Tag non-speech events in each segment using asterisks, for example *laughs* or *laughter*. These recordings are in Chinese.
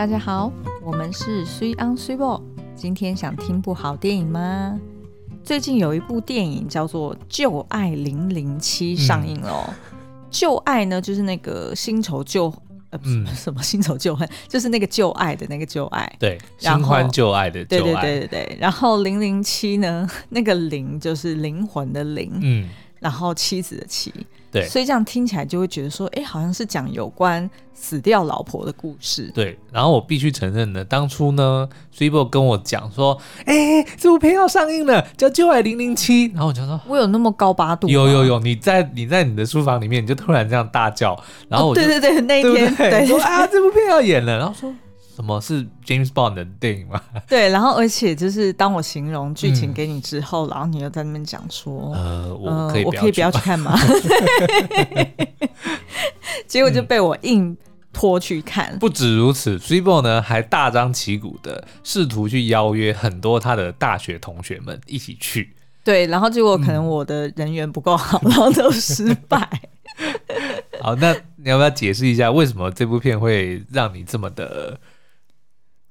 大家好，我们是 Sweet on Sweet Ball。今天想听部好电影吗？最近有一部电影叫做《旧爱零零七》上映了。嗯、旧爱呢，就是那个新仇旧呃，不是什么新仇旧恨，就是那个旧爱的那个旧爱。对，新欢旧爱的旧爱。对对对对对。然后零零七呢，那个零就是灵魂的灵，嗯，然后妻子的妻。对，所以这样听起来就会觉得说，哎，好像是讲有关死掉老婆的故事。对，然后我必须承认呢，当初呢，Sweetbo 跟我讲说，哎，这部片要上映了，叫《旧爱零零七》，然后我就说，我有那么高八度？有有有，你在你在你的书房里面，你就突然这样大叫，然后我就、哦、对对对，那一天对说啊，这部片要演了，然后说。什么是 James Bond 的电影吗？*laughs* 对，然后而且就是当我形容剧情给你之后，嗯、然后你又在那边讲说，呃，我可以、呃、我可以不要去看吗？*laughs* 结果就被我硬拖去看。嗯、不止如此，Sweetbo 呢还大张旗鼓的试图去邀约很多他的大学同学们一起去。对，然后结果可能我的人缘不够好，嗯、然后都失败。*laughs* 好，那你要不要解释一下为什么这部片会让你这么的？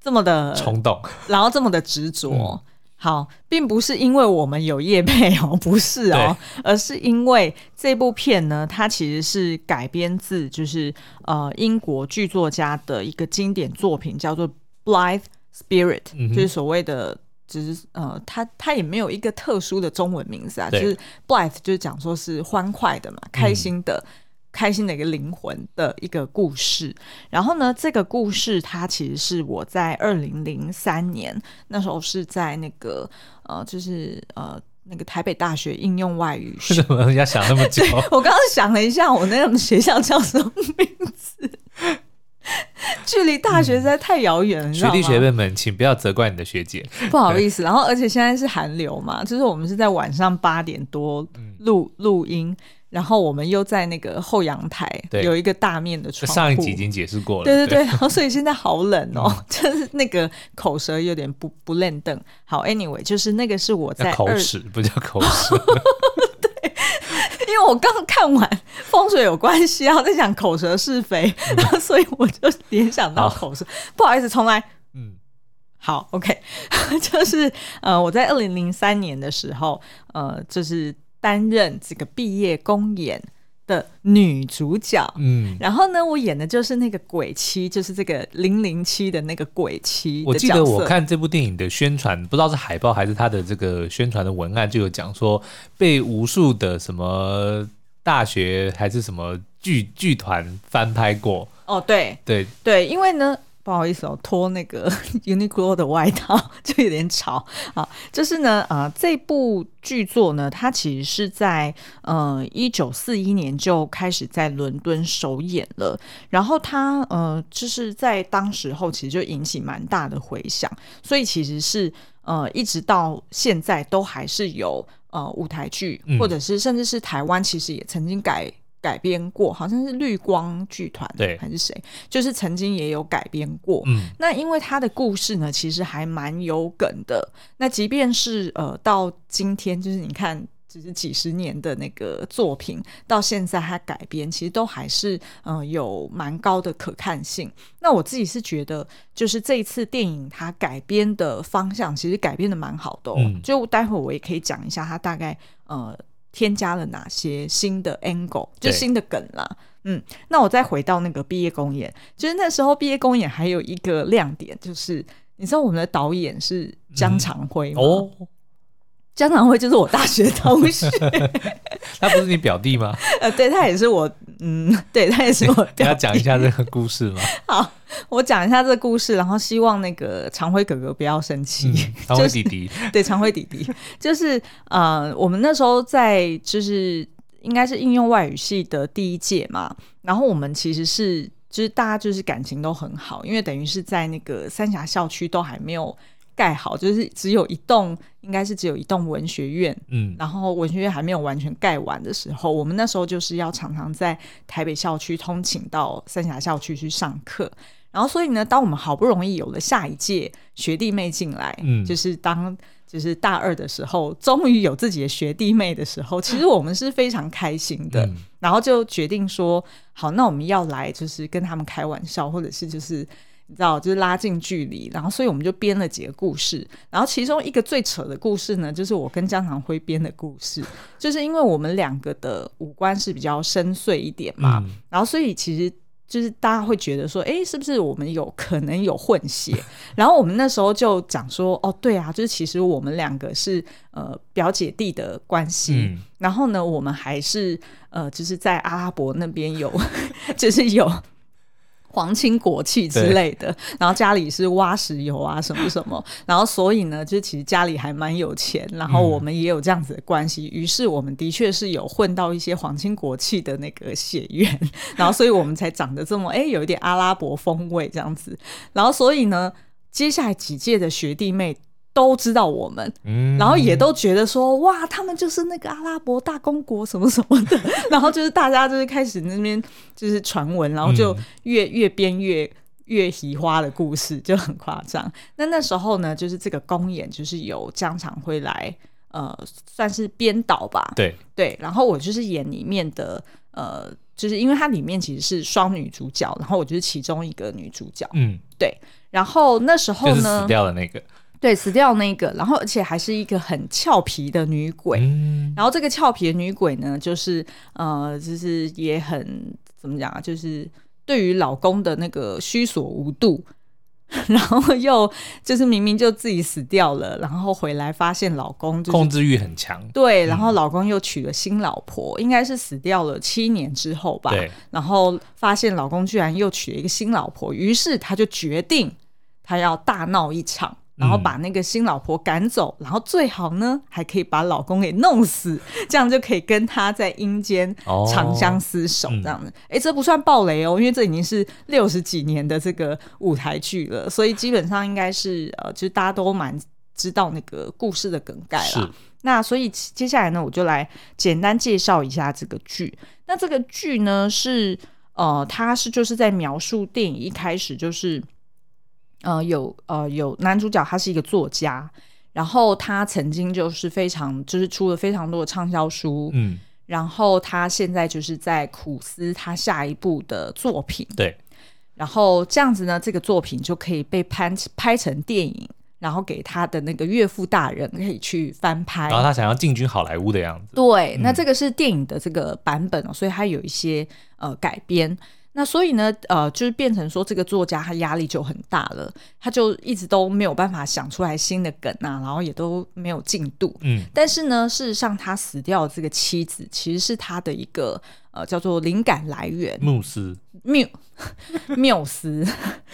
这么的冲动，然后这么的执着，嗯、好，并不是因为我们有业配哦，*laughs* 不是哦，而是因为这部片呢，它其实是改编自就是呃英国剧作家的一个经典作品，叫做《Blithe Spirit》，嗯、就是所谓的，只是呃，它它也没有一个特殊的中文名字啊，就是 Blithe 就是讲说是欢快的嘛，开心的。嗯开心的一个灵魂的一个故事，然后呢，这个故事它其实是我在二零零三年那时候是在那个呃，就是呃那个台北大学应用外语学。*laughs* 为什么要想那么久？*laughs* 我刚刚想了一下，我那个学校叫什么名字？*laughs* 距离大学实在太遥远了。嗯、学弟学妹们，请不要责怪你的学姐，不好意思。然后，而且现在是寒流嘛，就是我们是在晚上八点多录录音。然后我们又在那个后阳台有一个大面的窗户，上一集已经解释过了。对对对，然后 *laughs* 所以现在好冷哦，嗯、*laughs* 就是那个口舌有点不不轮转。好，anyway，就是那个是我在口齿不叫口舌。*laughs* 对，因为我刚看完风水有关系，然后在讲口舌是非，嗯、所以我就联想到口舌。好不好意思，重来。嗯，好，OK，就是呃，我在二零零三年的时候，呃，就是。担任这个毕业公演的女主角，嗯，然后呢，我演的就是那个鬼妻，就是这个零零七的那个鬼妻。我记得我看这部电影的宣传，不知道是海报还是他的这个宣传的文案，就有讲说被无数的什么大学还是什么剧剧团翻拍过。哦，对对对，因为呢。不好意思哦，脱那个 *laughs* Uniqlo 的外套 *laughs* 就有点吵啊。就是呢，呃，这部剧作呢，它其实是在呃一九四一年就开始在伦敦首演了。然后它呃，就是在当时候其实就引起蛮大的回响，所以其实是呃一直到现在都还是有呃舞台剧，或者是甚至是台湾其实也曾经改。改编过，好像是绿光剧团，对，还是谁？就是曾经也有改编过。嗯，那因为他的故事呢，其实还蛮有梗的。那即便是呃，到今天，就是你看，只是几十年的那个作品，到现在他改编，其实都还是嗯、呃，有蛮高的可看性。那我自己是觉得，就是这一次电影它改编的方向，其实改编的蛮好的、哦。嗯，就待会我也可以讲一下，它大概呃。添加了哪些新的 angle，就新的梗啦。嗯，那我再回到那个毕业公演，就是那时候毕业公演还有一个亮点，就是你知道我们的导演是姜长辉吗？嗯、哦，姜长辉就是我大学同学，*laughs* 他不是你表弟吗？*laughs* 呃，对，他也是我，嗯，对，他也是我 *laughs* 表弟。你要讲一下这个故事吗？好。我讲一下这个故事，然后希望那个长辉哥哥不要生气。嗯、长辉弟弟，就是、对，长辉弟弟，就是呃，我们那时候在就是应该是应用外语系的第一届嘛，然后我们其实是就是大家就是感情都很好，因为等于是在那个三峡校区都还没有盖好，就是只有一栋，应该是只有一栋文学院，嗯，然后文学院还没有完全盖完的时候，我们那时候就是要常常在台北校区通勤到三峡校区去上课。然后，所以呢，当我们好不容易有了下一届学弟妹进来，嗯，就是当就是大二的时候，终于有自己的学弟妹的时候，*laughs* 其实我们是非常开心的。嗯、然后就决定说，好，那我们要来就是跟他们开玩笑，或者是就是你知道，就是拉近距离，然后所以我们就编了几个故事，然后其中一个最扯的故事呢，就是我跟江长辉编的故事，就是因为我们两个的五官是比较深邃一点嘛，嗯、然后所以其实就是大家会觉得说，哎，是不是我们有可能有混血？然后我们那时候就讲说，哦，对啊，就是其实我们两个是呃表姐弟的关系，嗯、然后呢，我们还是呃就是在阿拉伯那边有，*laughs* 就是有。皇亲国戚之类的，然后家里是挖石油啊，什么什么，*laughs* 然后所以呢，就其实家里还蛮有钱，然后我们也有这样子的关系，于、嗯、是我们的确是有混到一些皇亲国戚的那个血缘，*laughs* 然后所以我们才长得这么哎，有一点阿拉伯风味这样子，然后所以呢，接下来几届的学弟妹。都知道我们，嗯、然后也都觉得说，哇，他们就是那个阿拉伯大公国什么什么的，*laughs* 然后就是大家就是开始那边就是传闻，然后就越越编越越奇花的故事就很夸张。那那时候呢，就是这个公演就是由江长辉来呃，算是编导吧，对。对，然后我就是演里面的呃，就是因为它里面其实是双女主角，然后我就是其中一个女主角，嗯，对，然后那时候呢，死掉的那个。对，死掉那个，然后而且还是一个很俏皮的女鬼，嗯、然后这个俏皮的女鬼呢，就是呃，就是也很怎么讲啊，就是对于老公的那个虚索无度，*laughs* 然后又就是明明就自己死掉了，然后回来发现老公、就是、控制欲很强，对，然后老公又娶了新老婆，嗯、应该是死掉了七年之后吧，对，然后发现老公居然又娶了一个新老婆，于是他就决定他要大闹一场。然后把那个新老婆赶走，嗯、然后最好呢还可以把老公给弄死，*laughs* 这样就可以跟他在阴间长相厮守，这样子。哎、哦，这不算暴雷哦，因为这已经是六十几年的这个舞台剧了，所以基本上应该是呃，就是大家都蛮知道那个故事的梗概了。那所以接下来呢，我就来简单介绍一下这个剧。那这个剧呢是呃，它是就是在描述电影一开始就是。呃，有呃有男主角，他是一个作家，然后他曾经就是非常就是出了非常多的畅销书，嗯，然后他现在就是在苦思他下一部的作品，对，然后这样子呢，这个作品就可以被拍拍成电影，然后给他的那个岳父大人可以去翻拍，然后他想要进军好莱坞的样子，对，嗯、那这个是电影的这个版本哦，所以他有一些呃改编。那所以呢，呃，就是变成说，这个作家他压力就很大了，他就一直都没有办法想出来新的梗啊，然后也都没有进度。嗯，但是呢，事实上他死掉的这个妻子其实是他的一个呃叫做灵感来源，缪斯。缪 *laughs* 缪斯，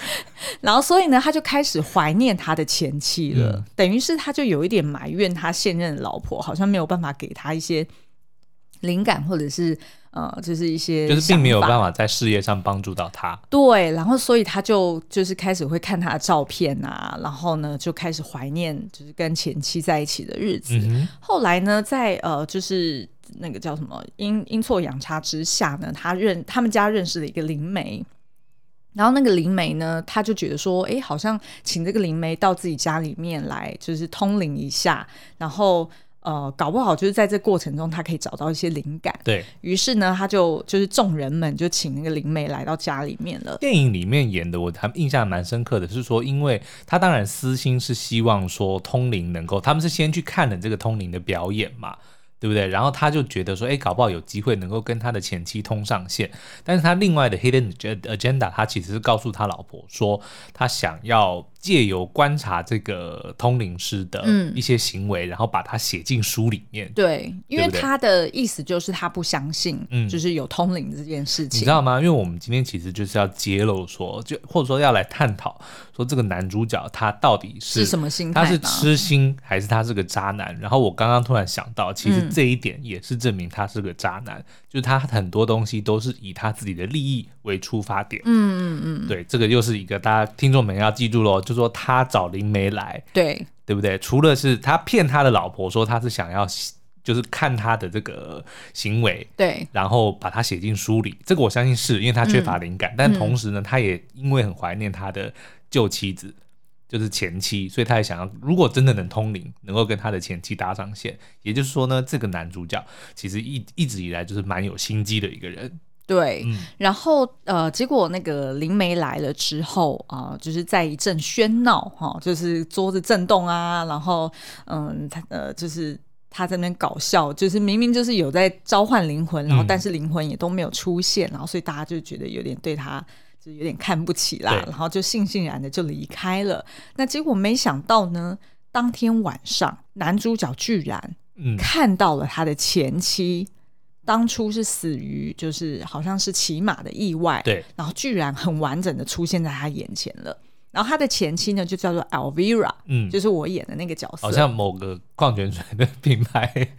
*laughs* 然后所以呢，他就开始怀念他的前妻了，嗯、等于是他就有一点埋怨他现任的老婆好像没有办法给他一些灵感或者是。呃，就是一些，就是并没有办法在事业上帮助到他。对，然后所以他就就是开始会看他的照片啊，然后呢就开始怀念就是跟前妻在一起的日子。后来呢，在呃就是那个叫什么阴阴错阳差之下呢，他认他们家认识了一个灵媒，然后那个灵媒呢，他就觉得说，哎，好像请这个灵媒到自己家里面来，就是通灵一下，然后。呃，搞不好就是在这过程中，他可以找到一些灵感。对，于是呢，他就就是众人们就请那个灵媒来到家里面了。电影里面演的，我还印象蛮深刻的，是说，因为他当然私心是希望说通灵能够，他们是先去看了这个通灵的表演嘛。对不对？然后他就觉得说，哎，搞不好有机会能够跟他的前妻通上线。但是他另外的 hidden agenda，他其实是告诉他老婆说，他想要借由观察这个通灵师的一些行为，嗯、然后把它写进书里面。对，因为他的意思就是他不相信，嗯，就是有通灵这件事情。你知道吗？因为我们今天其实就是要揭露说，就或者说要来探讨说，这个男主角他到底是，是什么心态？他是痴心还是他是个渣男？然后我刚刚突然想到，其实。这一点也是证明他是个渣男，就是他很多东西都是以他自己的利益为出发点。嗯嗯嗯，对，这个又是一个大家听众们要记住喽，就说他找灵媒来，对对不对？除了是他骗他的老婆说他是想要就是看他的这个行为，对，然后把他写进书里，这个我相信是因为他缺乏灵感，嗯、但同时呢，他也因为很怀念他的旧妻子。就是前妻，所以他也想要，如果真的能通灵，能够跟他的前妻搭上线，也就是说呢，这个男主角其实一一直以来就是蛮有心机的一个人。对，嗯、然后呃，结果那个灵媒来了之后啊、呃，就是在一阵喧闹哈、哦，就是桌子震动啊，然后嗯，他呃，就是他在那边搞笑，就是明明就是有在召唤灵魂，然后但是灵魂也都没有出现，嗯、然后所以大家就觉得有点对他就有点看不起啦，然后就悻悻然的就离开了。那结果没想到呢，当天晚上男主角居然看到了他的前妻。当初是死于就是好像是骑马的意外，对，然后居然很完整的出现在他眼前了。然后他的前妻呢，就叫做 Alvira，嗯，就是我演的那个角色，好像某个矿泉水的品牌。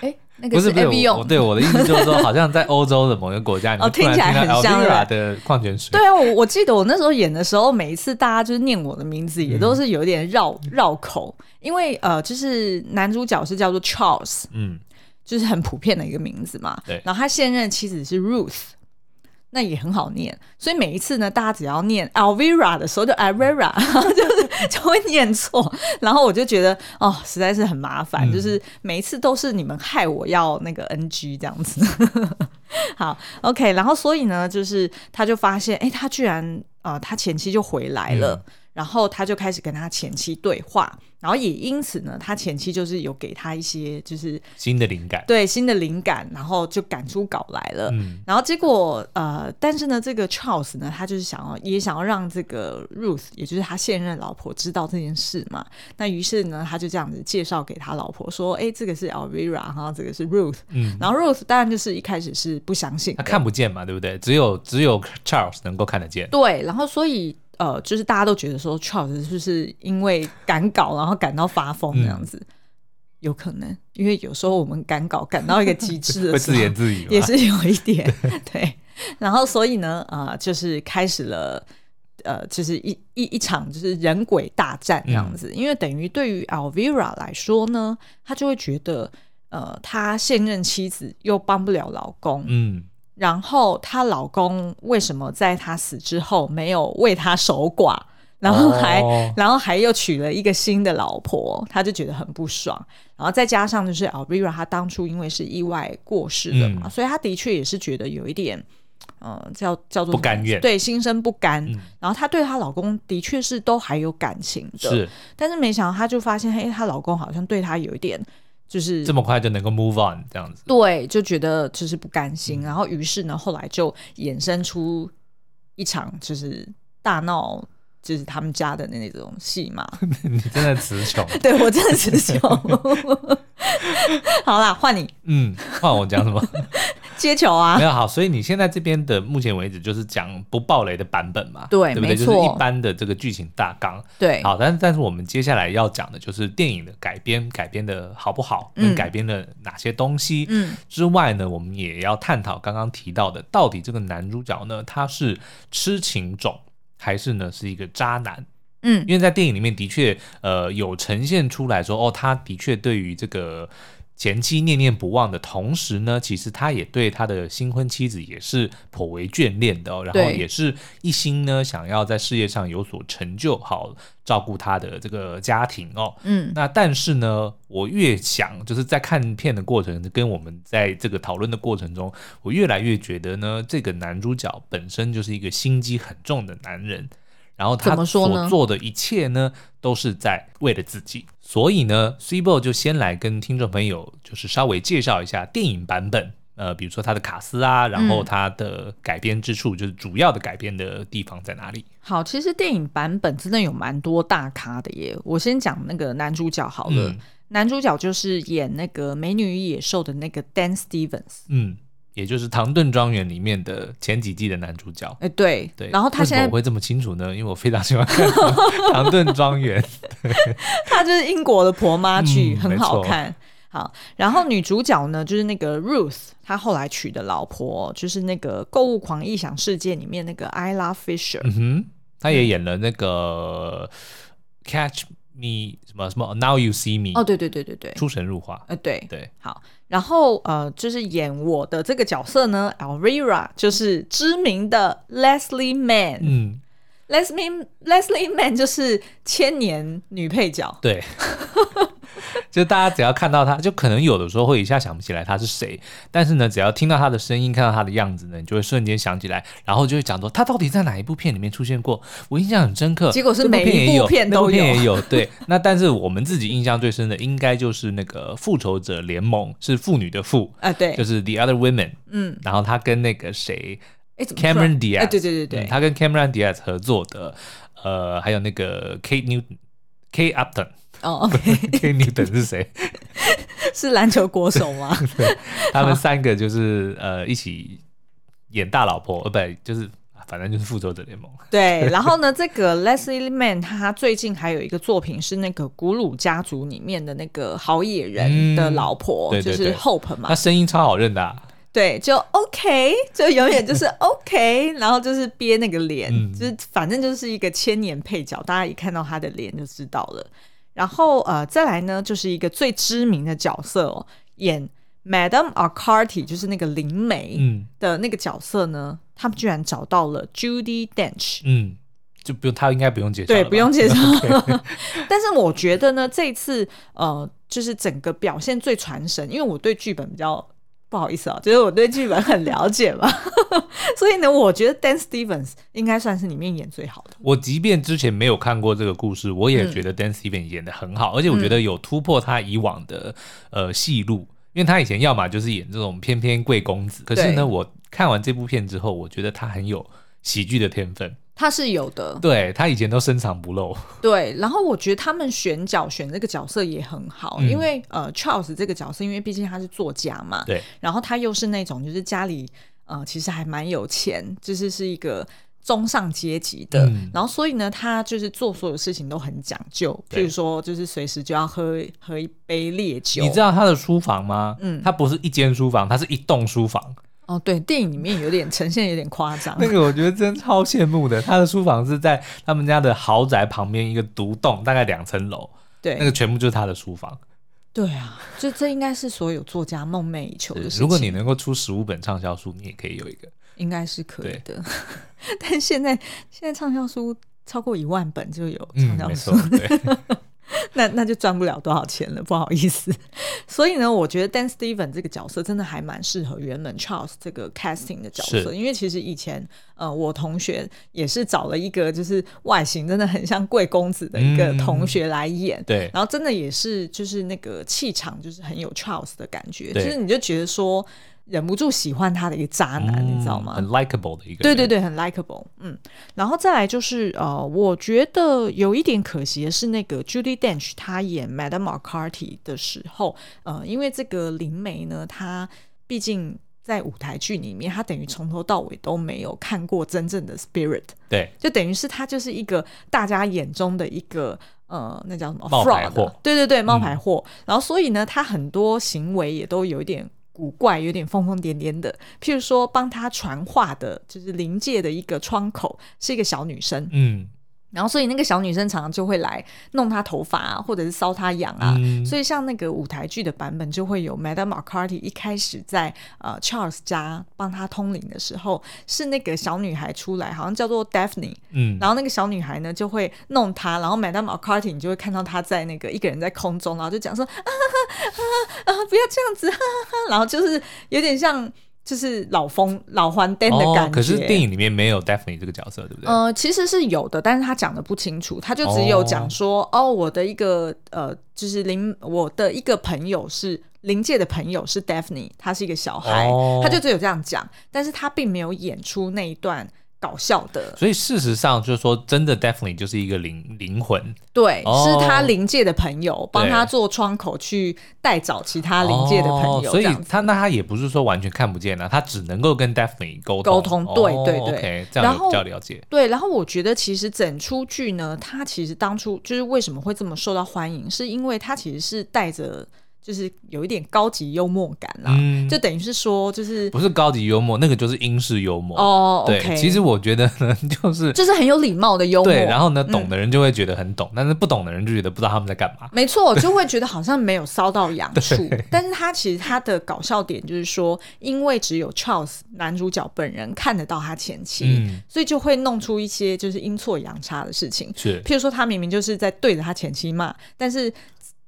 哎，那个是 Evian。我对我的意思就是说，好像在欧洲的某个国家，*laughs* 哦，听起来很像 Elvira 的矿泉水。对啊，我我记得我那时候演的时候，每一次大家就是念我的名字，也都是有点绕绕口，因为呃，就是男主角是叫做 Charles，嗯。就是很普遍的一个名字嘛，对。然后他现任妻子是 Ruth，那也很好念。所以每一次呢，大家只要念 Alvira 的时候，就 Alvira，*laughs* 就是 *laughs* 就会念错。然后我就觉得哦，实在是很麻烦。嗯、就是每一次都是你们害我要那个 NG 这样子。*laughs* 好，OK。然后所以呢，就是他就发现，哎，他居然啊、呃，他前妻就回来了。嗯然后他就开始跟他前妻对话，然后也因此呢，他前期就是有给他一些就是新的灵感，对新的灵感，然后就赶出稿来了。嗯，然后结果呃，但是呢，这个 Charles 呢，他就是想要也想要让这个 Ruth，也就是他现任老婆知道这件事嘛。那于是呢，他就这样子介绍给他老婆说：“哎，这个是 Elvira 哈，这个是 Ruth。”嗯，然后 Ruth 当然就是一开始是不相信，他看不见嘛，对不对？只有只有 Charles 能够看得见。对，然后所以。呃，就是大家都觉得说，Charles 是不是因为赶稿，然后赶到发疯这样子？嗯、有可能，因为有时候我们赶稿赶到一个极致的时候，会自言自语，也是有一点对，然后所以呢，呃，就是开始了，呃，就是一一一场就是人鬼大战这样子。嗯、因为等于对于 Alvira 来说呢，他就会觉得，呃，他现任妻子又帮不了老公，嗯。然后她老公为什么在她死之后没有为她守寡，然后还、哦、然后还又娶了一个新的老婆，她就觉得很不爽。然后再加上就是 Alvira，她当初因为是意外过世的嘛，嗯、所以她的确也是觉得有一点，嗯、呃，叫叫做不甘愿，对，心生不甘。嗯、然后她对她老公的确是都还有感情的，是，但是没想到她就发现，嘿，她老公好像对她有一点。就是这么快就能够 move on 这样子，对，就觉得就是不甘心，嗯、然后于是呢，后来就衍生出一场就是大闹，就是他们家的那种戏嘛。*laughs* 你真的词穷，*laughs* 对我真的词穷。*laughs* 好啦，换你，嗯，换我讲什么？接球啊！没有好，所以你现在这边的目前为止就是讲不暴雷的版本嘛？对，对不对？就是一般的这个剧情大纲。对，好，但是但是我们接下来要讲的就是电影的改编，改编的好不好？嗯，改编了哪些东西？嗯，之外呢，我们也要探讨刚刚提到的，到底这个男主角呢，他是痴情种，还是呢是一个渣男？嗯，因为在电影里面的确，呃，有呈现出来说，哦，他的确对于这个。前妻念念不忘的同时呢，其实他也对他的新婚妻子也是颇为眷恋的哦，然后也是一心呢想要在事业上有所成就，好照顾他的这个家庭哦。嗯，那但是呢，我越想就是在看片的过程，跟我们在这个讨论的过程中，我越来越觉得呢，这个男主角本身就是一个心机很重的男人。然后他所做的一切呢，都是在为了自己。所以呢，Cibo 就先来跟听众朋友，就是稍微介绍一下电影版本。呃，比如说他的卡斯啊，然后他的改编之处，嗯、就是主要的改编的地方在哪里？好，其实电影版本真的有蛮多大咖的耶。我先讲那个男主角好了，嗯、男主角就是演那个《美女与野兽》的那个 Dan Stevens。嗯。也就是《唐顿庄园》里面的前几季的男主角，哎，对对。然后他现在我会这么清楚呢？因为我非常喜欢看《唐顿庄园》，*laughs* 他就是英国的婆妈剧，嗯、很好看。好，然后女主角呢，就是那个 Ruth，她后来娶的老婆，就是那个《购物狂异想世界》里面那个 Isla Fisher。嗯哼，她也演了那个 Catch。Me 什么什么？Now you see me？哦，对对对对对，出神入化。呃，对对，好。然后呃，就是演我的这个角色呢，Alvira，就是知名的 Leslie Mann。嗯，Leslie Leslie Mann 就是千年女配角。对，*laughs* 就大家只要看到他，就可能有的时候会一下想不起来他是谁，但是呢，只要听到他的声音，看到他的样子呢，你就会瞬间想起来，然后就会讲说他到底在哪一部片里面出现过，我印象很深刻。结果是每一部片都有，片也有。对，*laughs* 那但是我们自己印象最深的，应该就是那个复仇者联盟，是妇女的妇啊，对，就是 The Other Women。嗯，然后他跟那个谁，Cameron Diaz，哎，对对对对，他跟 Cameron Diaz 合作的，呃，还有那个 Kate Newton，Kate Upton。哦，*laughs* OK，Kate Newton 是谁？*laughs* 是篮球国手吗？对，*laughs* 他们三个就是呃一起演大老婆，呃不，就是反正就是复仇者联盟。对，然后呢，这个 Leslie Mann 他最近还有一个作品是那个古鲁家族里面的那个好野人的老婆，嗯、就是 Hope 嘛。他声音超好认的、啊。对，就 OK，就永远就是 OK，然后就是憋那个脸，嗯、就是反正就是一个千年配角，大家一看到他的脸就知道了。然后呃，再来呢，就是一个最知名的角色哦，演 Madame Arcati，就是那个灵媒的那个角色呢，嗯、他们居然找到了 Judy Dench，嗯，就不用他应该不用介绍，对，不用介绍。*laughs* *laughs* 但是我觉得呢，这一次呃，就是整个表现最传神，因为我对剧本比较。不好意思啊，就是我对剧本很了解嘛，*laughs* 所以呢，我觉得 Dan Stevens 应该算是里面演最好的。我即便之前没有看过这个故事，我也觉得 Dan Stevens 演的很好，嗯、而且我觉得有突破他以往的呃戏路，因为他以前要么就是演这种翩翩贵公子，可是呢，我看完这部片之后，我觉得他很有喜剧的天分。他是有的，对，他以前都深藏不露。对，然后我觉得他们选角选这个角色也很好，嗯、因为呃，Charles 这个角色，因为毕竟他是作家嘛，对，然后他又是那种就是家里呃其实还蛮有钱，就是是一个中上阶级的，嗯、然后所以呢，他就是做所有事情都很讲究，譬如说就是随时就要喝喝一杯烈酒。你知道他的书房吗？嗯，他不是一间书房，他是一栋书房。哦，对，电影里面有点呈现有点夸张。那个我觉得真超羡慕的，他的书房是在他们家的豪宅旁边一个独栋，大概两层楼。对，那个全部就是他的书房。对啊，就这应该是所有作家梦寐以求的事情。如果你能够出十五本畅销书，你也可以有一个，应该是可以的。*laughs* 但现在现在畅销书超过一万本就有畅销书。嗯，没错，对。*laughs* *laughs* 那那就赚不了多少钱了，不好意思。所以呢，我觉得 Dan Stevens 这个角色真的还蛮适合原本 Charles 这个 casting 的角色，因为其实以前呃，我同学也是找了一个就是外形真的很像贵公子的一个同学来演，嗯、对，然后真的也是就是那个气场就是很有 Charles 的感觉，对就是你就觉得说。忍不住喜欢他的一个渣男，嗯、你知道吗？很 likable 的一个，对对对，很 likable。嗯，然后再来就是呃，我觉得有一点可惜的是，那个 Judy Dench 她演 Madame Arcati 的时候，呃，因为这个灵媒呢，她毕竟在舞台剧里面，她等于从头到尾都没有看过真正的 spirit，对，就等于是她就是一个大家眼中的一个呃，那叫什么冒牌货？对对对，冒牌货。嗯、然后所以呢，他很多行为也都有一点。古怪，有点疯疯癫癫的。譬如说，帮他传话的，就是灵界的一个窗口，是一个小女生。嗯。然后，所以那个小女生常常就会来弄她头发啊，或者是搔她痒啊。嗯、所以，像那个舞台剧的版本，就会有 Madame Arcati 一开始在呃 Charles 家帮他通灵的时候，是那个小女孩出来，好像叫做 Daphne。嗯。然后那个小女孩呢，就会弄她，然后 Madame Arcati 你就会看到她在那个一个人在空中，然后就讲说啊啊啊，不要这样子，哈哈，然后就是有点像。就是老疯老还灯的感觉，哦，可是电影里面没有 Daphne 这个角色，对不对？呃，其实是有的，但是他讲的不清楚，他就只有讲说，哦，哦，我的一个呃，就是灵，我的一个朋友是灵界的朋友是 Daphne，他是一个小孩，哦，他就只有这样讲，但是他并没有演出那一段。搞笑的，所以事实上就是说，真的 Daphne 就是一个灵灵魂，对，哦、是他灵界的朋友帮他做窗口去带找其他灵界的朋友，哦、所以他那他也不是说完全看不见啊，他只能够跟 Daphne 沟通，沟通，对对对。这样比较了解。对，然后我觉得其实整出剧呢，他其实当初就是为什么会这么受到欢迎，是因为他其实是带着。就是有一点高级幽默感啦，嗯、就等于是说，就是不是高级幽默，那个就是英式幽默哦。对，okay、其实我觉得呢，就是就是很有礼貌的幽默。对，然后呢，懂的人就会觉得很懂，嗯、但是不懂的人就觉得不知道他们在干嘛。没错，就会觉得好像没有搔到痒 *laughs* 处。但是他其实他的搞笑点就是说，因为只有 Charles 男主角本人看得到他前妻，嗯、所以就会弄出一些就是阴错阳差的事情。是，譬如说他明明就是在对着他前妻骂，但是。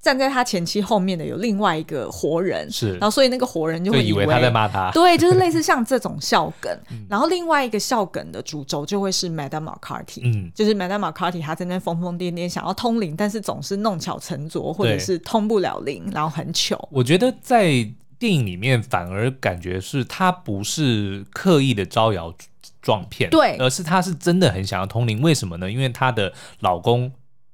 站在他前妻后面的有另外一个活人，是，然后所以那个活人就会以为他在骂他，对，就是类似像这种笑梗。*laughs* 然后另外一个笑梗的主轴就会是 Madame McCarthy，嗯，就是 Madame McCarthy 她在那疯疯癫癫想要通灵，但是总是弄巧成拙，或者是通不了灵，然后很糗。我觉得在电影里面反而感觉是他不是刻意的招摇撞骗，对，而是他是真的很想要通灵。为什么呢？因为她的老公。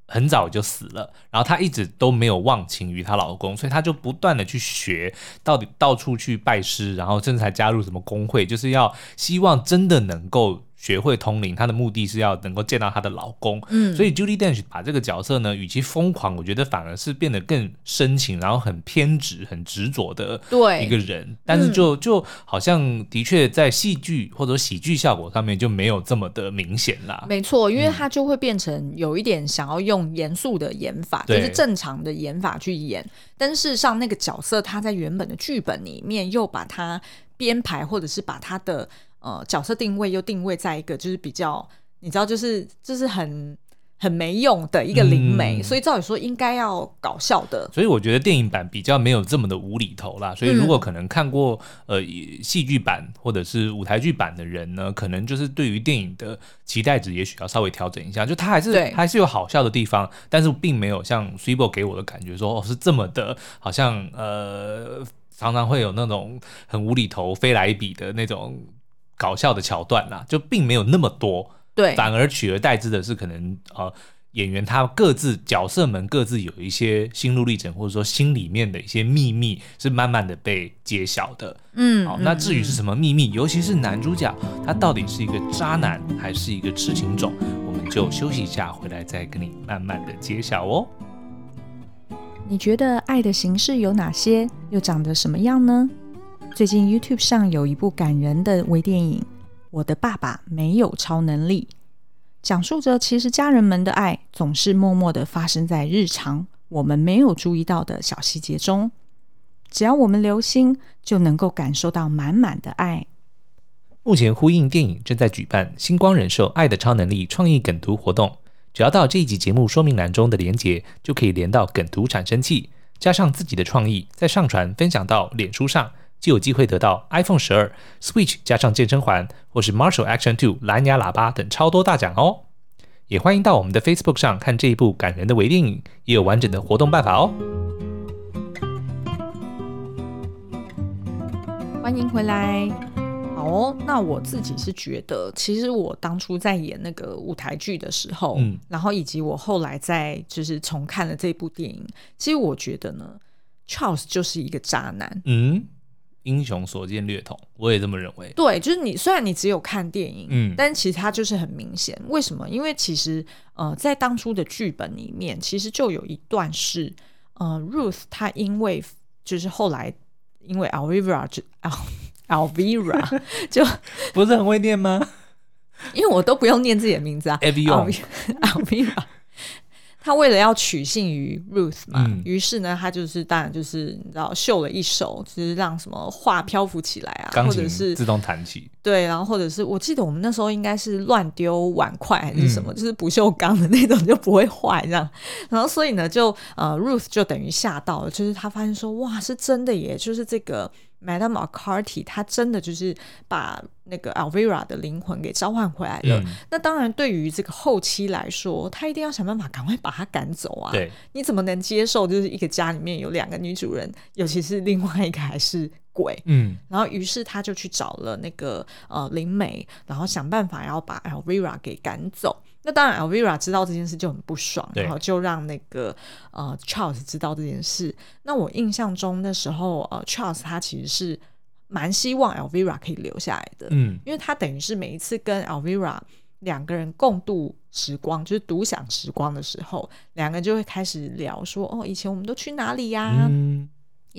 很早就死了，然后她一直都没有忘情于她老公，所以她就不断的去学，到底到处去拜师，然后甚至还加入什么工会，就是要希望真的能够。学会通灵，她的目的是要能够见到她的老公。嗯，所以 Judy Dench 把这个角色呢，与其疯狂，我觉得反而是变得更深情，然后很偏执、很执着的一个人。对但是就就好像的确在戏剧或者喜剧效果上面就没有这么的明显啦。没错，因为他就会变成有一点想要用严肃的演法，嗯、就是正常的演法去演。对但事实上，那个角色他在原本的剧本里面又把他编排，或者是把他的。呃，角色定位又定位在一个就是比较，你知道，就是就是很很没用的一个灵媒，嗯、所以照理说应该要搞笑的。所以我觉得电影版比较没有这么的无厘头啦。所以如果可能看过、嗯、呃戏剧版或者是舞台剧版的人呢，可能就是对于电影的期待值也许要稍微调整一下。就他还是对还是有好笑的地方，但是并没有像 Zweible 给我的感觉说哦是这么的，好像呃常常会有那种很无厘头飞来一笔的那种。搞笑的桥段啦，就并没有那么多，对，反而取而代之的是可能呃演员他各自角色们各自有一些心路历程，或者说心里面的一些秘密是慢慢的被揭晓的，嗯，好，那至于是什么秘密，嗯、尤其是男主角他到底是一个渣男还是一个痴情种，我们就休息一下，回来再跟你慢慢的揭晓哦。你觉得爱的形式有哪些？又长得什么样呢？最近 YouTube 上有一部感人的微电影《我的爸爸没有超能力》，讲述着其实家人们的爱总是默默的发生在日常我们没有注意到的小细节中，只要我们留心，就能够感受到满满的爱。目前呼应电影正在举办星光人寿爱的超能力创意梗图活动，只要到这一集节目说明栏中的连结，就可以连到梗图产生器，加上自己的创意，再上传分享到脸书上。就有机会得到 iPhone 十二、Switch 加上健身环，或是 Marshall Action Two 蓝牙喇叭等超多大奖哦！也欢迎到我们的 Facebook 上看这一部感人的微电影，也有完整的活动办法哦。欢迎回来。好哦，那我自己是觉得，其实我当初在演那个舞台剧的时候，嗯，然后以及我后来在就是重看了这部电影，其实我觉得呢，Charles 就是一个渣男，嗯。英雄所见略同，我也这么认为。对，就是你虽然你只有看电影，嗯，但其实它就是很明显。为什么？因为其实呃，在当初的剧本里面，其实就有一段是呃，Ruth 她因为就是后来因为 Alvira 就 Alvira *laughs* 就不是很会念吗？因为我都不用念自己的名字啊，Elvira。他为了要取信于 Ruth 嘛，嗯、于是呢，他就是当然就是你知道秀了一手，就是让什么画漂浮起来啊，或者是自动弹起。对，然后或者是我记得我们那时候应该是乱丢碗筷还是什么，嗯、就是不锈钢的那种就不会坏这样。然后所以呢，就呃 Ruth 就等于吓到了，就是他发现说哇是真的耶，就是这个 Madame McCarthy 他真的就是把。那个 Elvira 的灵魂给召唤回来了。嗯、那当然，对于这个后期来说，他一定要想办法赶快把她赶走啊！对，你怎么能接受就是一个家里面有两个女主人，尤其是另外一个还是鬼？嗯，然后于是他就去找了那个呃灵媒，然后想办法要把 Elvira 给赶走。那当然，Elvira 知道这件事就很不爽，然后就让那个呃 Charles 知道这件事。那我印象中那时候呃 Charles 他其实是。蛮希望 Elvira 可以留下来的，嗯，因为他等于是每一次跟 Elvira 两个人共度时光，就是独享时光的时候，两个人就会开始聊说，哦，以前我们都去哪里呀、啊？嗯，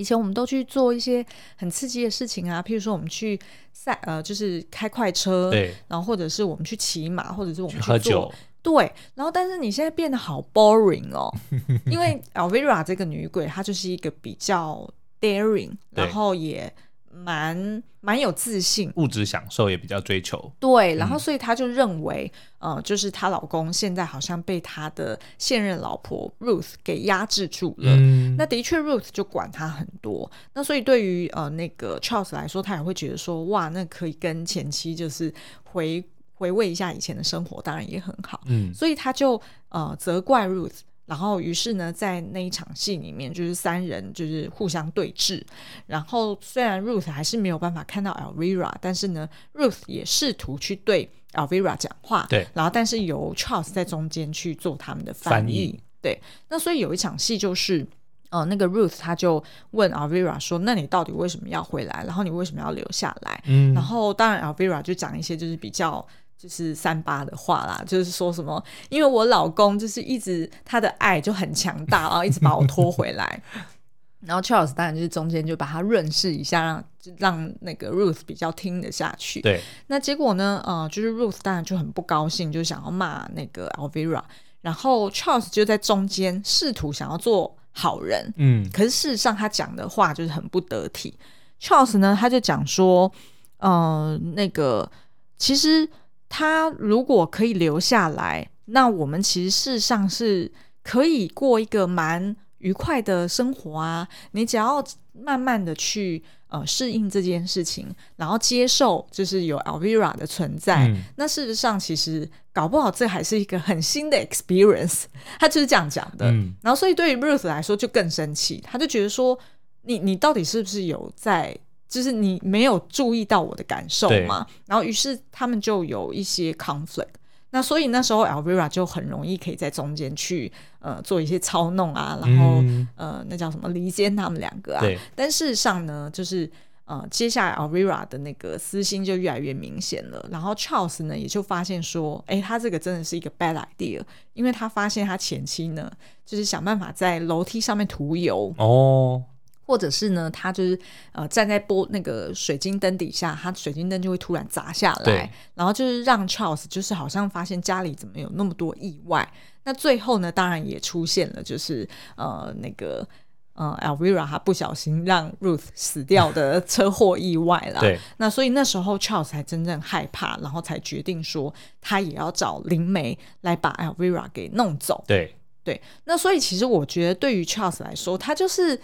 以前我们都去做一些很刺激的事情啊，譬如说我们去赛，呃，就是开快车，对，然后或者是我们去骑马，或者是我们去，去喝酒，对，然后但是你现在变得好 boring 哦，*laughs* 因为 Elvira 这个女鬼她就是一个比较 daring，然后也。蛮蛮有自信，物质享受也比较追求。对，然后所以她就认为，嗯、呃，就是她老公现在好像被她的现任老婆 Ruth 给压制住了。嗯、那的确，Ruth 就管他很多。那所以对于呃那个 Charles 来说，他也会觉得说，哇，那可以跟前妻就是回回味一下以前的生活，当然也很好。嗯，所以他就呃责怪 Ruth。然后，于是呢，在那一场戏里面，就是三人就是互相对峙。然后，虽然 Ruth 还是没有办法看到 Elvira，但是呢，Ruth 也试图去对 Elvira 讲话。对。然后，但是由 Charles 在中间去做他们的翻译。翻译。对。那所以有一场戏就是，呃，那个 Ruth 他就问 Alvira 说：“那你到底为什么要回来？然后你为什么要留下来？”嗯。然后，当然 Alvira 就讲一些就是比较。就是三八的话啦，就是说什么，因为我老公就是一直他的爱就很强大，然后一直把我拖回来。*laughs* 然后 Charles 当然就是中间就把他润饰一下，让让那个 Ruth 比较听得下去。对，那结果呢，呃，就是 Ruth 当然就很不高兴，就想要骂那个 Alvira 然后 Charles 就在中间试图想要做好人，嗯，可是事实上他讲的话就是很不得体。Charles 呢，他就讲说，嗯、呃，那个其实。他如果可以留下来，那我们其实事实上是可以过一个蛮愉快的生活啊。你只要慢慢的去呃适应这件事情，然后接受就是有 Alvira 的存在。嗯、那事实上其实搞不好这还是一个很新的 experience。他就是这样讲的。嗯、然后所以对于 Ruth 来说就更生气，他就觉得说你你到底是不是有在？就是你没有注意到我的感受嘛，然后于是他们就有一些 conflict，那所以那时候 Elvira 就很容易可以在中间去呃做一些操弄啊，然后、嗯、呃那叫什么离间他们两个啊，对。但事实上呢，就是呃接下来 Elvira 的那个私心就越来越明显了，然后 Charles 呢也就发现说，哎，他这个真的是一个 bad idea，因为他发现他前妻呢就是想办法在楼梯上面涂油哦。或者是呢，他就是呃站在玻那个水晶灯底下，他水晶灯就会突然砸下来，然后就是让 Charles 就是好像发现家里怎么有那么多意外。那最后呢，当然也出现了，就是呃那个呃 Elvira 他不小心让 Ruth 死掉的 *laughs* 车祸意外了。对，那所以那时候 Charles 才真正害怕，然后才决定说他也要找灵媒来把 Elvira 给弄走。对对，那所以其实我觉得对于 Charles 来说，他就是。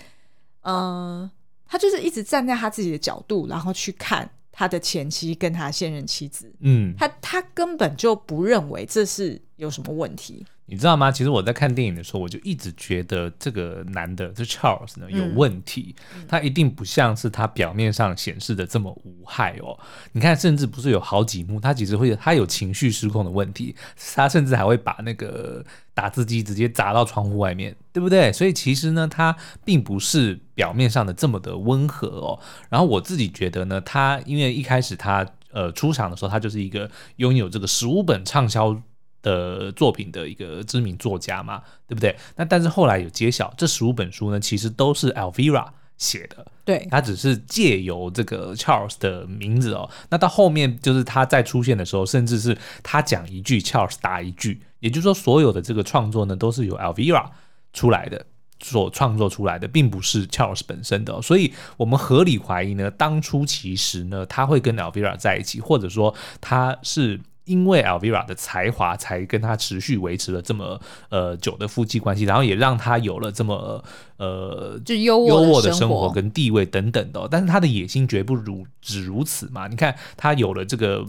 嗯、呃，他就是一直站在他自己的角度，然后去看他的前妻跟他现任妻子。嗯，他他根本就不认为这是有什么问题。你知道吗？其实我在看电影的时候，我就一直觉得这个男的，这 Charles 呢有问题。嗯、他一定不像是他表面上显示的这么无害哦。你看，甚至不是有好几幕，他其实会他有情绪失控的问题。他甚至还会把那个打字机直接砸到窗户外面，对不对？所以其实呢，他并不是表面上的这么的温和哦。然后我自己觉得呢，他因为一开始他呃出场的时候，他就是一个拥有这个十五本畅销。的作品的一个知名作家嘛，对不对？那但是后来有揭晓，这十五本书呢，其实都是 Elvira 写的。对，他只是借由这个 Charles 的名字哦。那到后面就是他再出现的时候，甚至是他讲一句，Charles 答一句，也就是说，所有的这个创作呢，都是由 Elvira 出来的，所创作出来的，并不是 Charles 本身的哦。所以我们合理怀疑呢，当初其实呢，他会跟 Elvira 在一起，或者说他是。因为 Alvira 的才华，才跟他持续维持了这么呃久的夫妻关系，然后也让他有了这么呃就优优渥的生活跟地位等等的。但是他的野心绝不如只如此嘛？你看他有了这个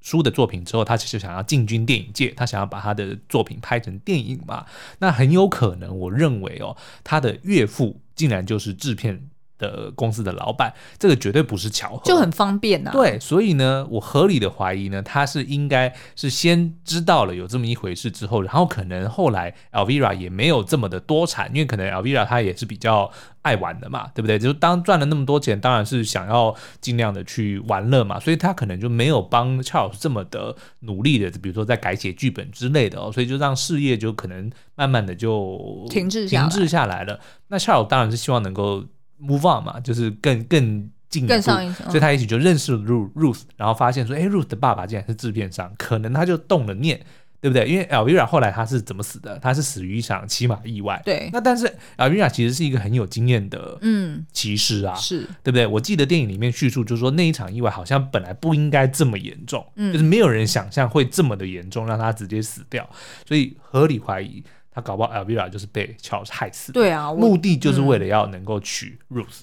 书的作品之后，他其实想要进军电影界，他想要把他的作品拍成电影嘛？那很有可能，我认为哦，他的岳父竟然就是制片。的公司的老板，这个绝对不是巧合，就很方便呐、啊。对，所以呢，我合理的怀疑呢，他是应该是先知道了有这么一回事之后，然后可能后来 Elvira 也没有这么的多产，因为可能 Elvira 他也是比较爱玩的嘛，对不对？就当赚了那么多钱，当然是想要尽量的去玩乐嘛，所以他可能就没有帮 Charles 这么的努力的，比如说在改写剧本之类的哦，所以就让事业就可能慢慢的就停滞停滞下来了。那 Charles 当然是希望能够。Move on 嘛，就是更更进一步，更上一层，所以他一起就认识了 Ruth，然后发现说，哎，Ruth 的爸爸竟然是制片商，可能他就动了念，对不对？因为 Elvira 后来他是怎么死的？他是死于一场骑马意外。对。那但是 Elvira 其实是一个很有经验的嗯骑士啊，是对不对？我记得电影里面叙述就是说那一场意外好像本来不应该这么严重，嗯，就是没有人想象会这么的严重，让他直接死掉，所以合理怀疑他搞不好 Elvira 就是被 Charles 害死。对啊，目的就是为了要能够娶 Ruth。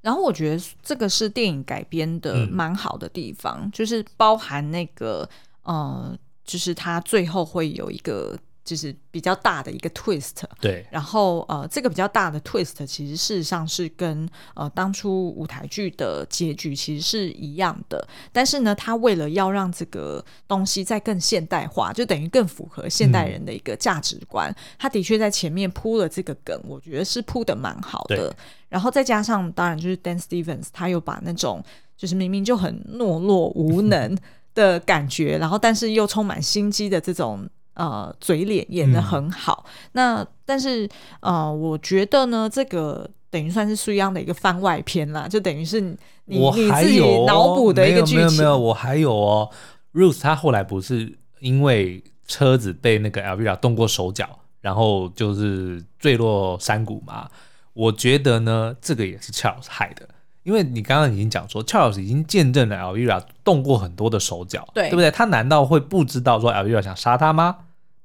然后我觉得这个是电影改编的蛮好的地方，嗯、就是包含那个呃，就是他最后会有一个。就是比较大的一个 twist，对。然后呃，这个比较大的 twist 其实事实上是跟呃当初舞台剧的结局其实是一样的，但是呢，他为了要让这个东西再更现代化，就等于更符合现代人的一个价值观，嗯、他的确在前面铺了这个梗，我觉得是铺的蛮好的。然后再加上，当然就是 Dan Stevens，他又把那种就是明明就很懦弱无能的感觉，然后但是又充满心机的这种。呃，嘴脸演的很好。嗯、那但是呃，我觉得呢，这个等于算是苏央的一个番外篇啦，就等于是你我还有、哦、你自己脑补的一个剧情。没有没有没有，我还有哦。，Rose 他后来不是因为车子被那个 Elvira 动过手脚，然后就是坠落山谷嘛？我觉得呢，这个也是 Charles 害的。因为你刚刚已经讲说，Charles 已经见证了 Elvira 动过很多的手脚，对，对不对？他难道会不知道说 Elvira 想杀他吗？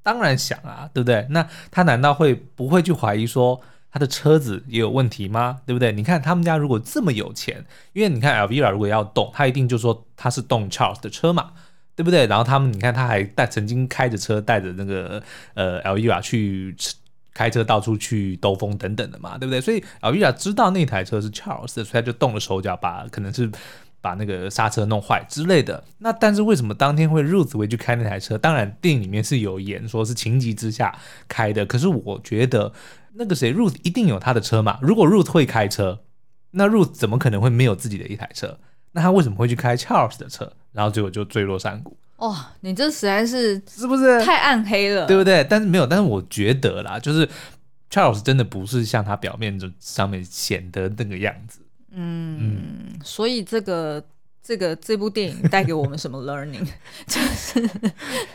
当然想啊，对不对？那他难道会不会去怀疑说他的车子也有问题吗？对不对？你看他们家如果这么有钱，因为你看 Elvira 如果要动，他一定就说他是动 Charles 的车嘛，对不对？然后他们你看他还带曾经开着车带着那个呃 Elvira 去开车到处去兜风等等的嘛，对不对？所以 Elvira 知道那台车是 Charles 的，所以他就动了手脚，把可能是。把那个刹车弄坏之类的，那但是为什么当天会 Ruth 会去开那台车？当然电影里面是有演说是情急之下开的，可是我觉得那个谁 Ruth 一定有他的车嘛。如果 Ruth 会开车，那 Ruth 怎么可能会没有自己的一台车？那他为什么会去开 Charles 的车？然后结果就坠落山谷。哇、哦，你这实在是是不是太暗黑了？对不对？但是没有，但是我觉得啦，就是 Charles 真的不是像他表面就上面显得那个样子。嗯，嗯，所以这个这个这部电影带给我们什么 *laughs* learning？*laughs* 就是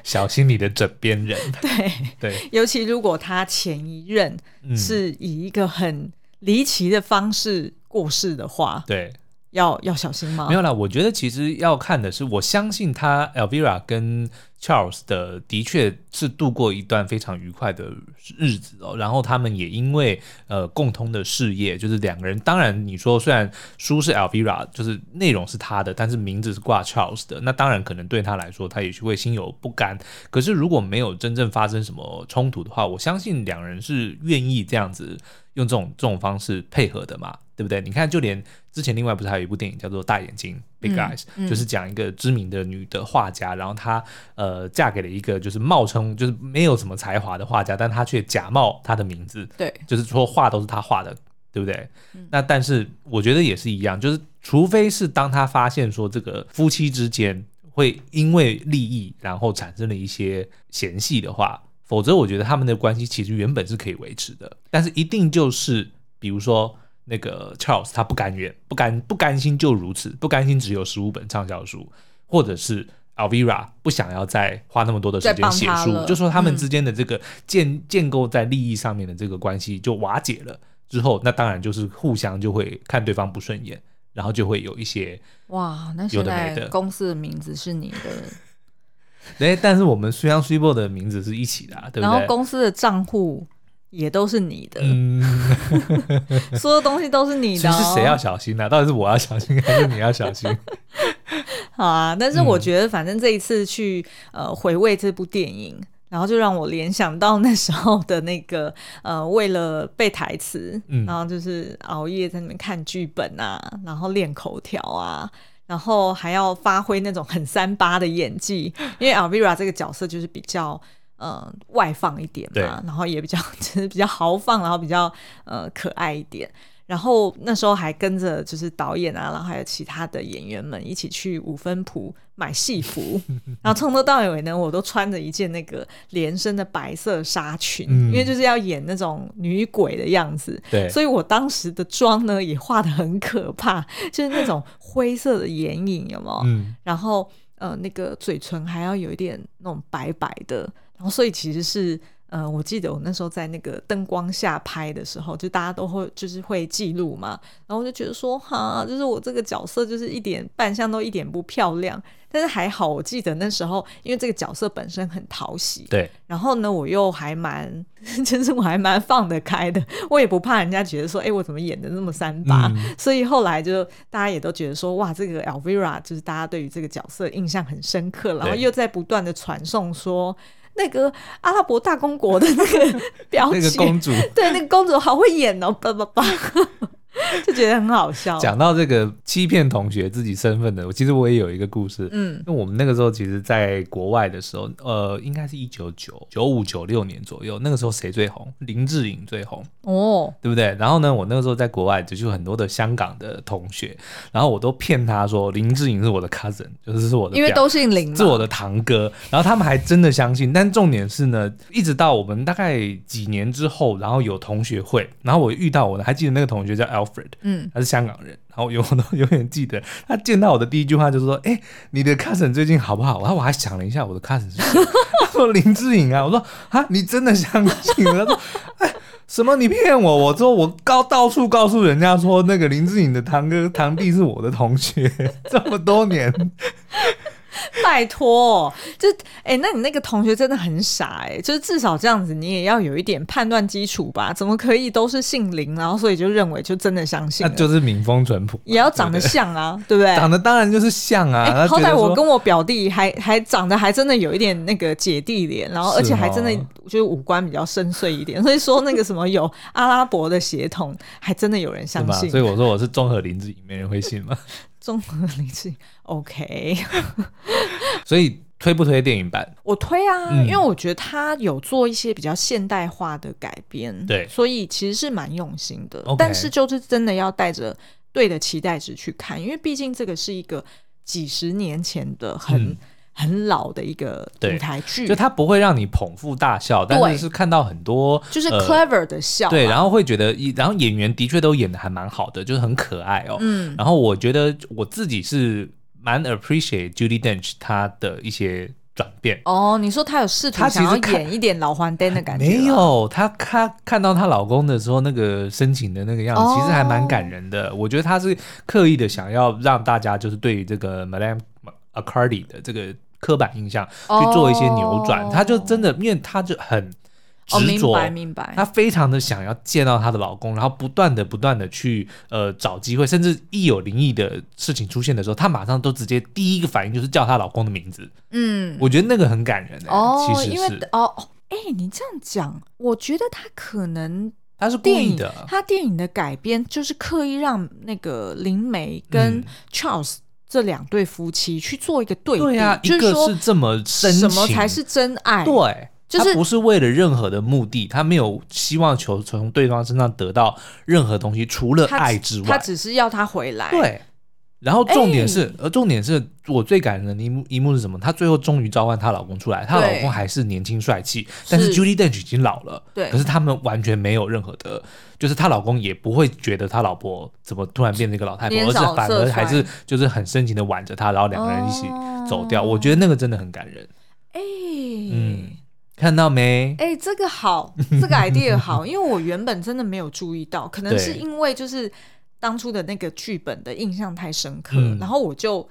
小心你的枕边人。对 *laughs* 对，对尤其如果他前一任是以一个很离奇的方式过世的话，对。要要小心吗？没有啦，我觉得其实要看的是，我相信他 Elvira 跟 Charles 的的确是度过一段非常愉快的日子哦。然后他们也因为呃共同的事业，就是两个人。当然你说虽然书是 Elvira，就是内容是他的，但是名字是挂 Charles 的，那当然可能对他来说，他也许会心有不甘。可是如果没有真正发生什么冲突的话，我相信两人是愿意这样子用这种这种方式配合的嘛。对不对？你看，就连之前另外不是还有一部电影叫做《大眼睛》（Big Eyes），嗯嗯、就是讲一个知名的女的画家，然后她呃嫁给了一个就是冒充就是没有什么才华的画家，但她却假冒她的名字，对，就是说画都是她画的，对不对？嗯、那但是我觉得也是一样，就是除非是当她发现说这个夫妻之间会因为利益然后产生了一些嫌隙的话，否则我觉得他们的关系其实原本是可以维持的，但是一定就是比如说。那个 Charles 他不甘愿，不甘不甘心就如此，不甘心只有十五本畅销书，或者是 Alvira 不想要再花那么多的时间写书，就说他们之间的这个建、嗯、建构在利益上面的这个关系就瓦解了之后，那当然就是互相就会看对方不顺眼，然后就会有一些哇，那现在公司的名字是你的，*laughs* 哎，但是我们虽然 Super 的名字是一起的、啊，对不对？然后公司的账户。也都是你的，嗯，*laughs* 所有东西都是你的、哦。是谁要小心呢、啊？到底是我要小心，还是你要小心？*laughs* 好啊，但是我觉得，反正这一次去呃回味这部电影，然后就让我联想到那时候的那个呃，为了背台词，嗯、然后就是熬夜在那边看剧本啊，然后练口条啊，然后还要发挥那种很三八的演技，因为 Alvira 这个角色就是比较。呃，外放一点嘛，然后也比较 *laughs* 就是比较豪放，然后比较呃可爱一点。然后那时候还跟着就是导演啊，然后还有其他的演员们一起去五分埔买戏服。*laughs* 然后从头到尾呢，我都穿着一件那个连身的白色纱裙，嗯、因为就是要演那种女鬼的样子。对，所以我当时的妆呢也画的很可怕，*laughs* 就是那种灰色的眼影，有没有？嗯、然后。呃那个嘴唇还要有一点那种白白的，然后所以其实是。呃，我记得我那时候在那个灯光下拍的时候，就大家都会就是会记录嘛，然后我就觉得说，哈，就是我这个角色就是一点扮相都一点不漂亮，但是还好，我记得那时候因为这个角色本身很讨喜，对，然后呢，我又还蛮，*laughs* 就是我还蛮放得开的，我也不怕人家觉得说，哎，我怎么演的那么三八，嗯、所以后来就大家也都觉得说，哇，这个 Elvira 就是大家对于这个角色印象很深刻，然后又在不断的传送说。那个阿拉伯大公国的那个表情，那个公主，对，那个公主好会演哦，叭叭叭。*laughs* 就觉得很好笑。讲到这个欺骗同学自己身份的，我其实我也有一个故事。嗯，那我们那个时候其实在国外的时候，呃，应该是一九九九五九六年左右，那个时候谁最红？林志颖最红哦，对不对？然后呢，我那个时候在国外，就是很多的香港的同学，然后我都骗他说林志颖是我的 cousin，就是是我的，因为都姓林，是我的堂哥。然后他们还真的相信。但重点是呢，一直到我们大概几年之后，然后有同学会，然后我遇到我的，还记得那个同学叫嗯，他是香港人，然后永远都永远记得，他见到我的第一句话就是说：“哎、欸，你的 cousin 最近好不好？”然后我还想了一下，我的 cousin 是谁？*laughs* 他说林志颖啊。我说：“啊，你真的相信？”他说：“哎，什么？你骗我？”我说：“我告到处告诉人家说，那个林志颖的堂哥堂弟是我的同学，这么多年。” *laughs* 拜托，就哎、欸，那你那个同学真的很傻哎、欸，就是至少这样子，你也要有一点判断基础吧？怎么可以都是姓林，然后所以就认为就真的相信？那就是民风淳朴，也要长得像啊，对不对？长得当然就是像啊。欸、好歹我跟我表弟还还长得还真的有一点那个姐弟脸，然后而且还真的就是五官比较深邃一点，所以说那个什么有阿拉伯的血统，还真的有人相信。所以我说我是综合林志颖，没人会信吗？*laughs* 综合理性，OK。所以推不推电影版？我推啊，嗯、因为我觉得他有做一些比较现代化的改编，对，所以其实是蛮用心的。但是就是真的要带着对的期待值去看，因为毕竟这个是一个几十年前的很、嗯、很老的一个舞台剧，就他不会让你捧腹大笑，但是是看到很多就是 clever 的笑、对，然后会觉得，然后演员的确都演的还蛮好的，就是很可爱哦。嗯，然后我觉得我自己是。蛮 appreciate Judy Dench 她的一些转变哦，你说她有试图想要演一点老还灯的感觉？没有，她看看到她老公的时候，那个深情的那个样子，哦、其实还蛮感人的。我觉得她是刻意的想要让大家就是对于这个 Madame Accardi 的这个刻板印象去做一些扭转。她、哦、就真的，因为她就很。哦，明白明白。她非常的想要见到她的老公，然后不断的不断的去呃找机会，甚至一有灵异的事情出现的时候，她马上都直接第一个反应就是叫她老公的名字。嗯，我觉得那个很感人、欸。哦，其实是因为哦，哎、欸，你这样讲，我觉得他可能他是故意的，他电影的改编就是刻意让那个灵媒跟 Charles 这两对夫妻去做一个对比，对啊，一个是这么深情，什么才是真爱？对。就是、他不是为了任何的目的，他没有希望求从对方身上得到任何东西，除了爱之外，他，他只是要他回来。对，然后重点是，欸、而重点是我最感人的一幕一幕是什么？她最后终于召唤她老公出来，她老公还是年轻帅气，但是 Judy Dench 已经老了。对，可是他们完全没有任何的，就是她老公也不会觉得她老婆怎么突然变成一个老太婆，而是反而还是就是很深情的挽着她，然后两个人一起走掉。哦、我觉得那个真的很感人。哎、欸，嗯。看到没？哎、欸，这个好，这个 idea 好，因为我原本真的没有注意到，可能是因为就是当初的那个剧本的印象太深刻，嗯、然后我就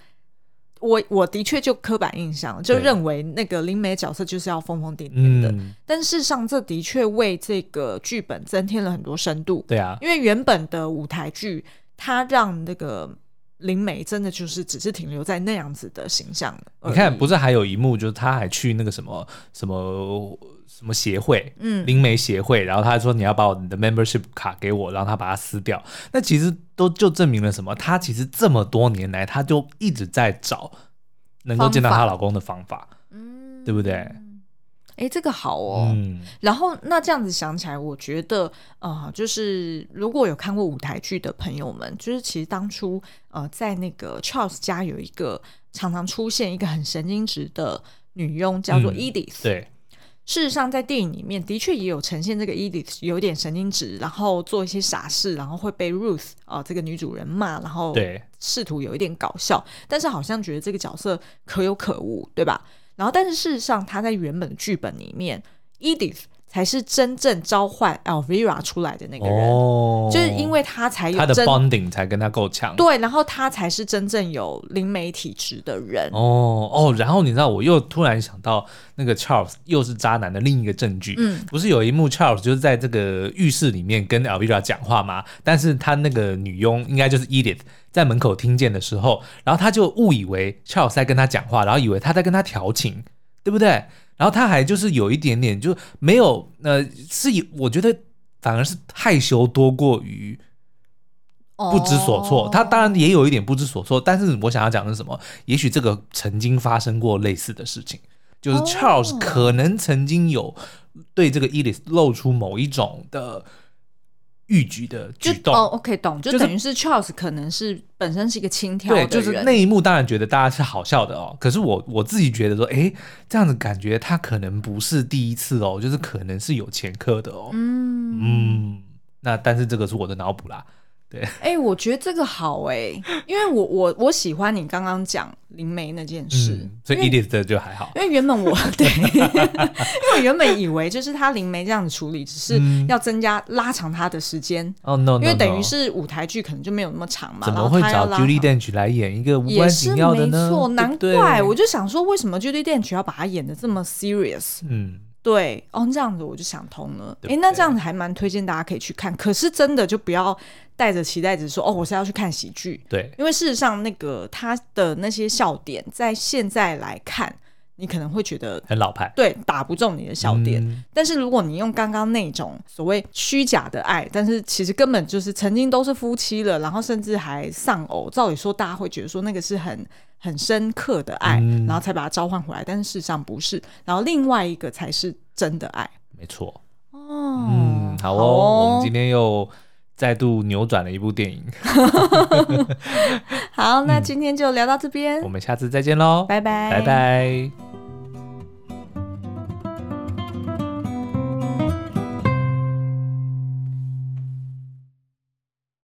我我的确就刻板印象，就认为那个灵媒角色就是要疯疯癫癫的，嗯、但事实上这的确为这个剧本增添了很多深度。对啊，因为原本的舞台剧它让那个。灵媒真的就是只是停留在那样子的形象。你看，不是还有一幕，就是他还去那个什么什么什么协会，嗯，灵媒协会，然后他说你要把我的 membership 卡给我，然后他把它撕掉。那其实都就证明了什么？他其实这么多年来，他就一直在找能够见到她老公的方法，嗯，对不对？哎、欸，这个好哦。嗯、然后那这样子想起来，我觉得呃，就是如果有看过舞台剧的朋友们，就是其实当初呃，在那个 Charles 家有一个常常出现一个很神经质的女佣，叫做 Edith、嗯。对，事实上，在电影里面的确也有呈现这个 Edith 有点神经质，然后做一些傻事，然后会被 Ruth 啊、呃、这个女主人骂，然后试图有一点搞笑，但是好像觉得这个角色可有可无，对吧？然后，但是事实上，他在原本的剧本里面，Edith。才是真正召唤 Elvira 出来的那个人，哦、就是因为他才有他的 bonding 才跟他够强，对，然后他才是真正有灵媒体质的人。哦哦，然后你知道，我又突然想到那个 Charles 又是渣男的另一个证据。嗯，不是有一幕 Charles 就是在这个浴室里面跟 Elvira 讲话吗？但是他那个女佣应该就是 Edith 在门口听见的时候，然后他就误以为 Charles 在跟他讲话，然后以为他在跟他调情，对不对？然后他还就是有一点点就没有，呃，是我觉得反而是害羞多过于不知所措。Oh. 他当然也有一点不知所措，但是我想要讲的是什么？也许这个曾经发生过类似的事情，就是 Charles 可能曾经有对这个 Edith 露出某一种的。逾矩的举动。哦，OK，懂，就等于是 Charles 可能是本身是一个轻佻的人，对，就是那一幕当然觉得大家是好笑的哦，可是我我自己觉得说，哎，这样子感觉他可能不是第一次哦，就是可能是有前科的哦，嗯。嗯，那但是这个是我的脑补啦。对，*laughs* 哎、欸，我觉得这个好哎、欸，因为我我我喜欢你刚刚讲灵媒那件事，嗯、所以 Edith 的就还好，因为原本我 *laughs* 对，因为我原本以为就是他灵媒这样子处理，只是要增加拉长他的时间哦、嗯 oh, no，因为等于是舞台剧可能就没有那么长嘛，怎么会找 Judi Dench 来演一个无关紧要的呢？也是没错，难怪我就想说，为什么 Judi Dench 要把他演的这么 serious？嗯。对哦，这样子我就想通了。哎，那这样子还蛮推荐大家可以去看。可是真的就不要带着期待值说哦，我是要去看喜剧。对，因为事实上那个他的那些笑点，在现在来看，你可能会觉得很老派，对，打不中你的笑点。嗯、但是如果你用刚刚那种所谓虚假的爱，但是其实根本就是曾经都是夫妻了，然后甚至还丧偶，照理说大家会觉得说那个是很。很深刻的爱，嗯、然后才把它召唤回来，但是事实上不是。然后另外一个才是真的爱，没错。哦，嗯，好哦，好哦，我们今天又再度扭转了一部电影。*laughs* 好，那今天就聊到这边，嗯、我们下次再见喽，拜拜，拜拜。